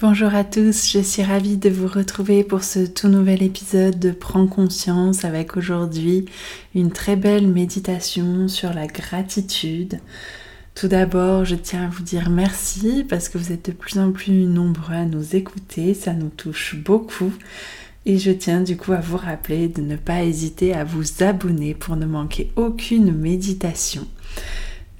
Bonjour à tous, je suis ravie de vous retrouver pour ce tout nouvel épisode de Prends conscience avec aujourd'hui une très belle méditation sur la gratitude. Tout d'abord, je tiens à vous dire merci parce que vous êtes de plus en plus nombreux à nous écouter, ça nous touche beaucoup. Et je tiens du coup à vous rappeler de ne pas hésiter à vous abonner pour ne manquer aucune méditation.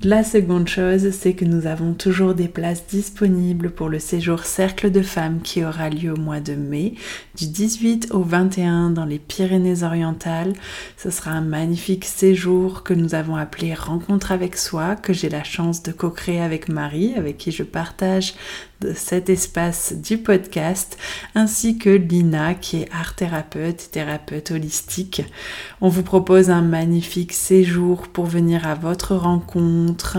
La seconde chose, c'est que nous avons toujours des places disponibles pour le séjour Cercle de femmes qui aura lieu au mois de mai, du 18 au 21 dans les Pyrénées-Orientales. Ce sera un magnifique séjour que nous avons appelé Rencontre avec soi, que j'ai la chance de co-créer avec Marie, avec qui je partage de cet espace du podcast, ainsi que Lina qui est art thérapeute thérapeute holistique. On vous propose un magnifique séjour pour venir à votre rencontre,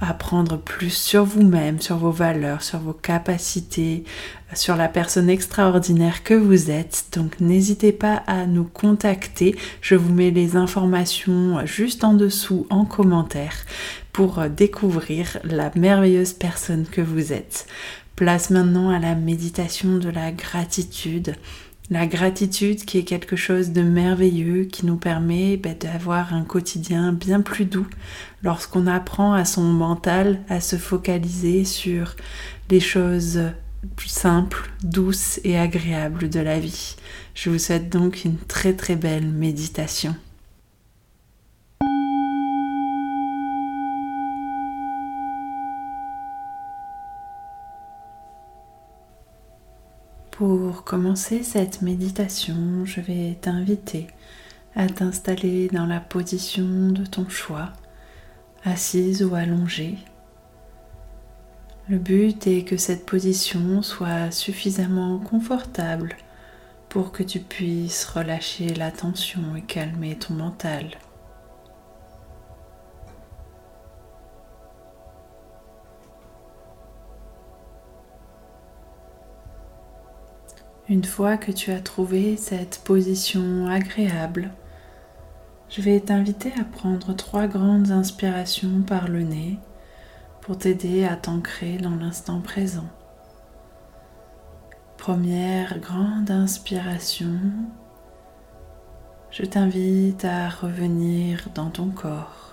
apprendre plus sur vous-même, sur vos valeurs, sur vos capacités, sur la personne extraordinaire que vous êtes. Donc n'hésitez pas à nous contacter. Je vous mets les informations juste en dessous en commentaire pour découvrir la merveilleuse personne que vous êtes. Place maintenant à la méditation de la gratitude. La gratitude qui est quelque chose de merveilleux qui nous permet ben, d'avoir un quotidien bien plus doux lorsqu'on apprend à son mental à se focaliser sur les choses simples, douces et agréables de la vie. Je vous souhaite donc une très très belle méditation. Pour commencer cette méditation, je vais t'inviter à t'installer dans la position de ton choix, assise ou allongée. Le but est que cette position soit suffisamment confortable pour que tu puisses relâcher la tension et calmer ton mental. Une fois que tu as trouvé cette position agréable, je vais t'inviter à prendre trois grandes inspirations par le nez pour t'aider à t'ancrer dans l'instant présent. Première grande inspiration, je t'invite à revenir dans ton corps.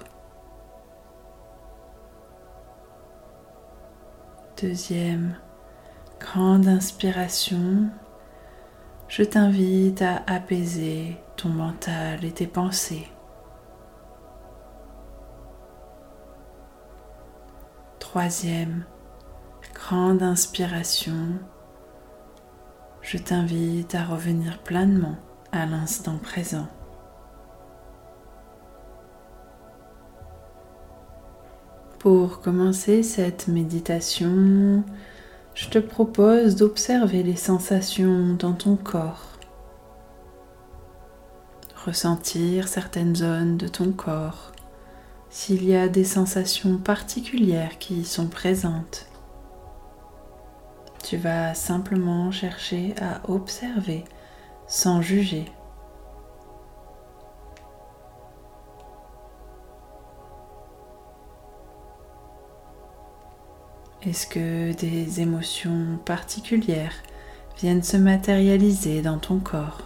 Deuxième grande inspiration, je t'invite à apaiser ton mental et tes pensées. Troisième, grande inspiration, je t'invite à revenir pleinement à l'instant présent. Pour commencer cette méditation, je te propose d'observer les sensations dans ton corps. Ressentir certaines zones de ton corps, s'il y a des sensations particulières qui y sont présentes. Tu vas simplement chercher à observer sans juger. Est-ce que des émotions particulières viennent se matérialiser dans ton corps?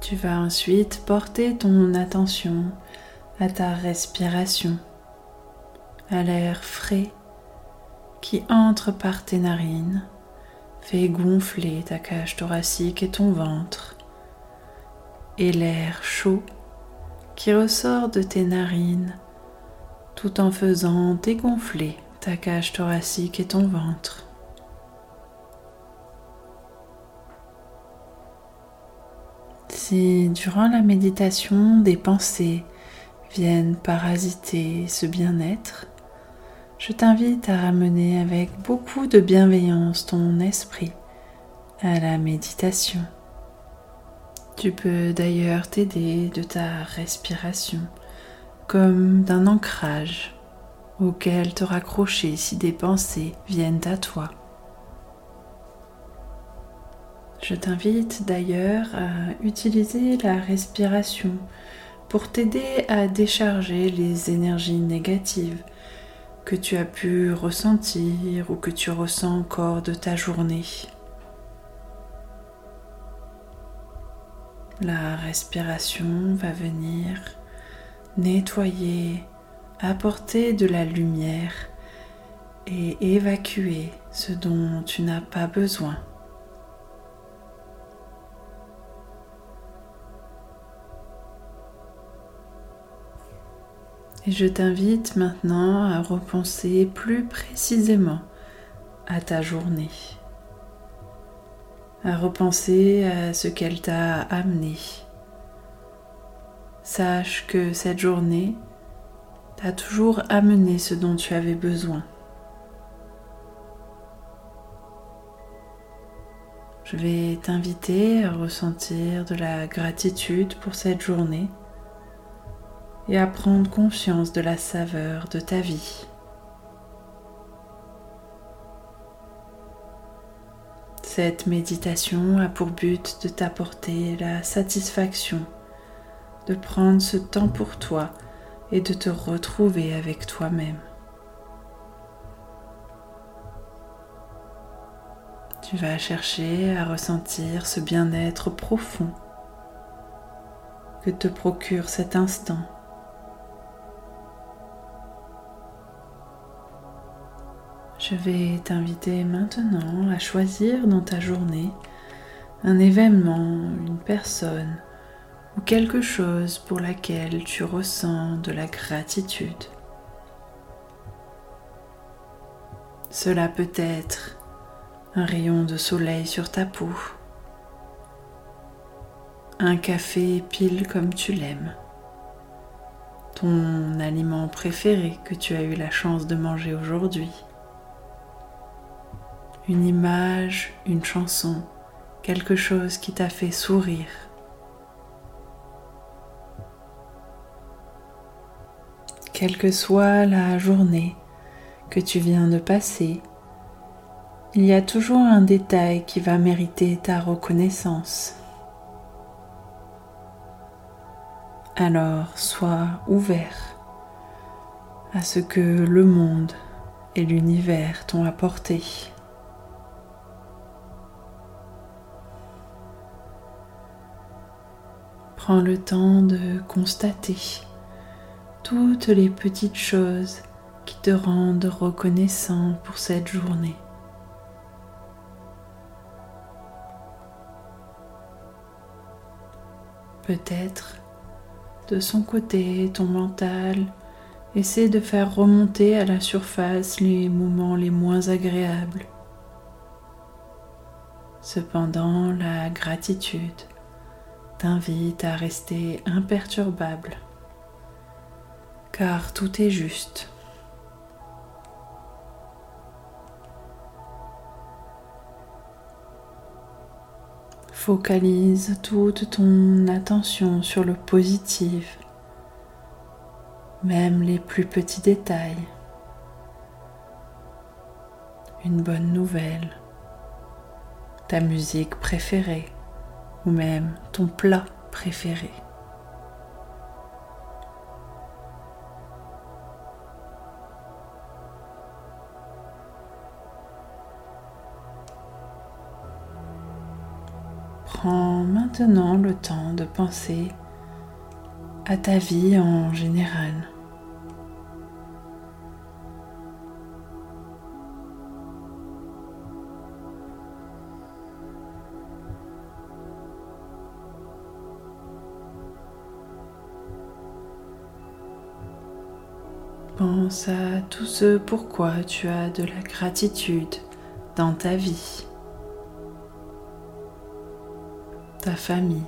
Tu vas ensuite porter ton attention à ta respiration, à l'air frais qui entre par tes narines Fais gonfler ta cage thoracique et ton ventre et l'air chaud qui ressort de tes narines tout en faisant dégonfler ta cage thoracique et ton ventre. Si durant la méditation des pensées viennent parasiter ce bien-être, je t'invite à ramener avec beaucoup de bienveillance ton esprit à la méditation. Tu peux d'ailleurs t'aider de ta respiration comme d'un ancrage auquel te raccrocher si des pensées viennent à toi. Je t'invite d'ailleurs à utiliser la respiration pour t'aider à décharger les énergies négatives que tu as pu ressentir ou que tu ressens encore de ta journée. La respiration va venir nettoyer, apporter de la lumière et évacuer ce dont tu n'as pas besoin. Et je t'invite maintenant à repenser plus précisément à ta journée, à repenser à ce qu'elle t'a amené. Sache que cette journée t'a toujours amené ce dont tu avais besoin. Je vais t'inviter à ressentir de la gratitude pour cette journée et à prendre conscience de la saveur de ta vie. Cette méditation a pour but de t'apporter la satisfaction de prendre ce temps pour toi et de te retrouver avec toi-même. Tu vas chercher à ressentir ce bien-être profond que te procure cet instant Je vais t'inviter maintenant à choisir dans ta journée un événement, une personne ou quelque chose pour laquelle tu ressens de la gratitude. Cela peut être un rayon de soleil sur ta peau, un café pile comme tu l'aimes, ton aliment préféré que tu as eu la chance de manger aujourd'hui une image, une chanson, quelque chose qui t'a fait sourire. Quelle que soit la journée que tu viens de passer, il y a toujours un détail qui va mériter ta reconnaissance. Alors sois ouvert à ce que le monde et l'univers t'ont apporté. Prends le temps de constater toutes les petites choses qui te rendent reconnaissant pour cette journée. Peut-être de son côté, ton mental essaie de faire remonter à la surface les moments les moins agréables. Cependant, la gratitude t'invite à rester imperturbable, car tout est juste. Focalise toute ton attention sur le positif, même les plus petits détails. Une bonne nouvelle, ta musique préférée ou même ton plat préféré. Prends maintenant le temps de penser à ta vie en général. Pense à tout ce pourquoi tu as de la gratitude dans ta vie, ta famille,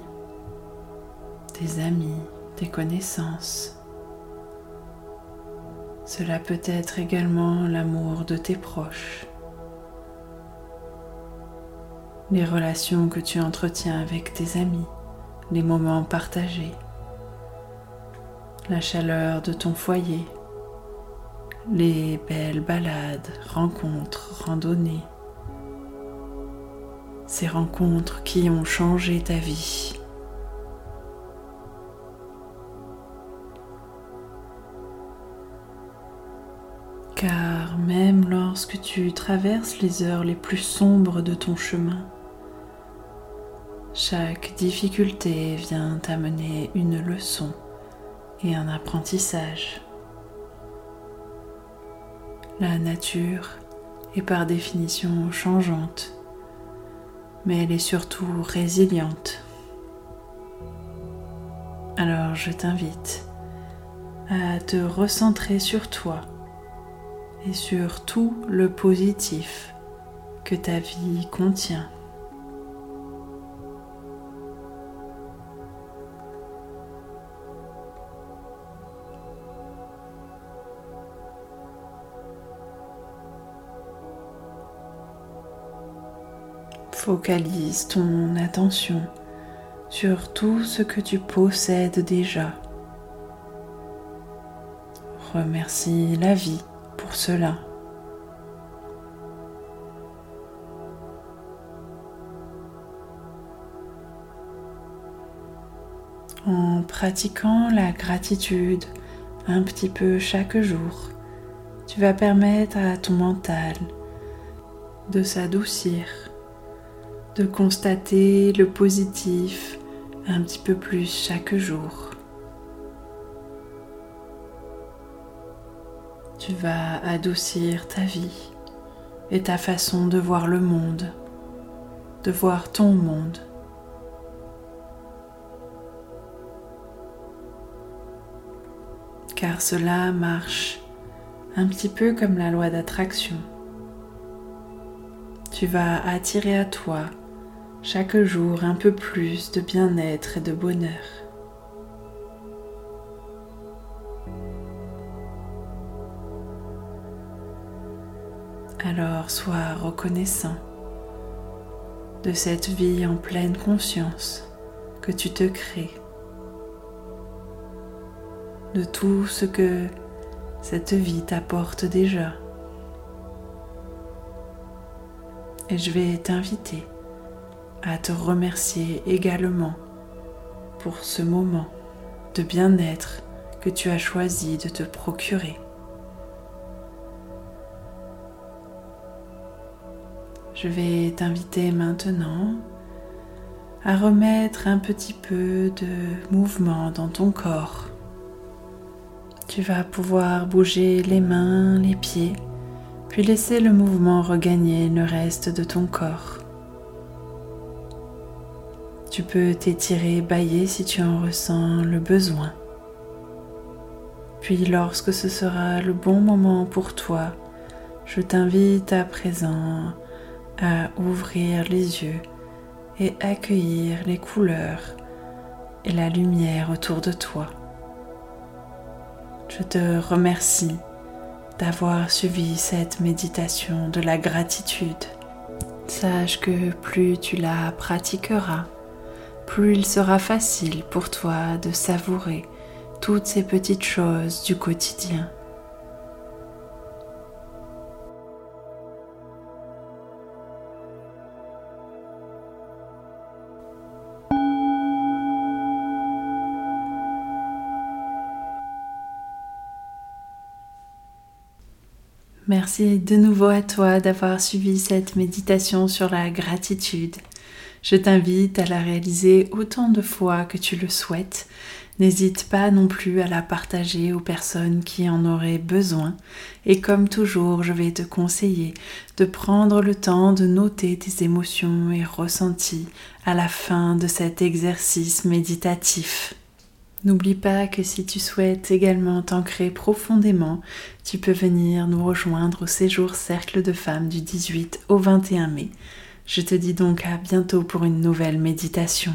tes amis, tes connaissances. Cela peut être également l'amour de tes proches, les relations que tu entretiens avec tes amis, les moments partagés, la chaleur de ton foyer, les belles balades, rencontres, randonnées, ces rencontres qui ont changé ta vie. Car même lorsque tu traverses les heures les plus sombres de ton chemin, chaque difficulté vient t'amener une leçon et un apprentissage. La nature est par définition changeante, mais elle est surtout résiliente. Alors je t'invite à te recentrer sur toi et sur tout le positif que ta vie contient. Focalise ton attention sur tout ce que tu possèdes déjà. Remercie la vie pour cela. En pratiquant la gratitude un petit peu chaque jour, tu vas permettre à ton mental de s'adoucir de constater le positif un petit peu plus chaque jour. Tu vas adoucir ta vie et ta façon de voir le monde, de voir ton monde. Car cela marche un petit peu comme la loi d'attraction. Tu vas attirer à toi chaque jour un peu plus de bien-être et de bonheur. Alors sois reconnaissant de cette vie en pleine conscience que tu te crées, de tout ce que cette vie t'apporte déjà. Et je vais t'inviter à te remercier également pour ce moment de bien-être que tu as choisi de te procurer. Je vais t'inviter maintenant à remettre un petit peu de mouvement dans ton corps. Tu vas pouvoir bouger les mains, les pieds, puis laisser le mouvement regagner le reste de ton corps. Tu peux t'étirer, bailler si tu en ressens le besoin. Puis lorsque ce sera le bon moment pour toi, je t'invite à présent à ouvrir les yeux et accueillir les couleurs et la lumière autour de toi. Je te remercie d'avoir suivi cette méditation de la gratitude. Sache que plus tu la pratiqueras, plus il sera facile pour toi de savourer toutes ces petites choses du quotidien. Merci de nouveau à toi d'avoir suivi cette méditation sur la gratitude. Je t'invite à la réaliser autant de fois que tu le souhaites. N'hésite pas non plus à la partager aux personnes qui en auraient besoin. Et comme toujours, je vais te conseiller de prendre le temps de noter tes émotions et ressentis à la fin de cet exercice méditatif. N'oublie pas que si tu souhaites également t'ancrer profondément, tu peux venir nous rejoindre au séjour Cercle de femmes du 18 au 21 mai. Je te dis donc à bientôt pour une nouvelle méditation.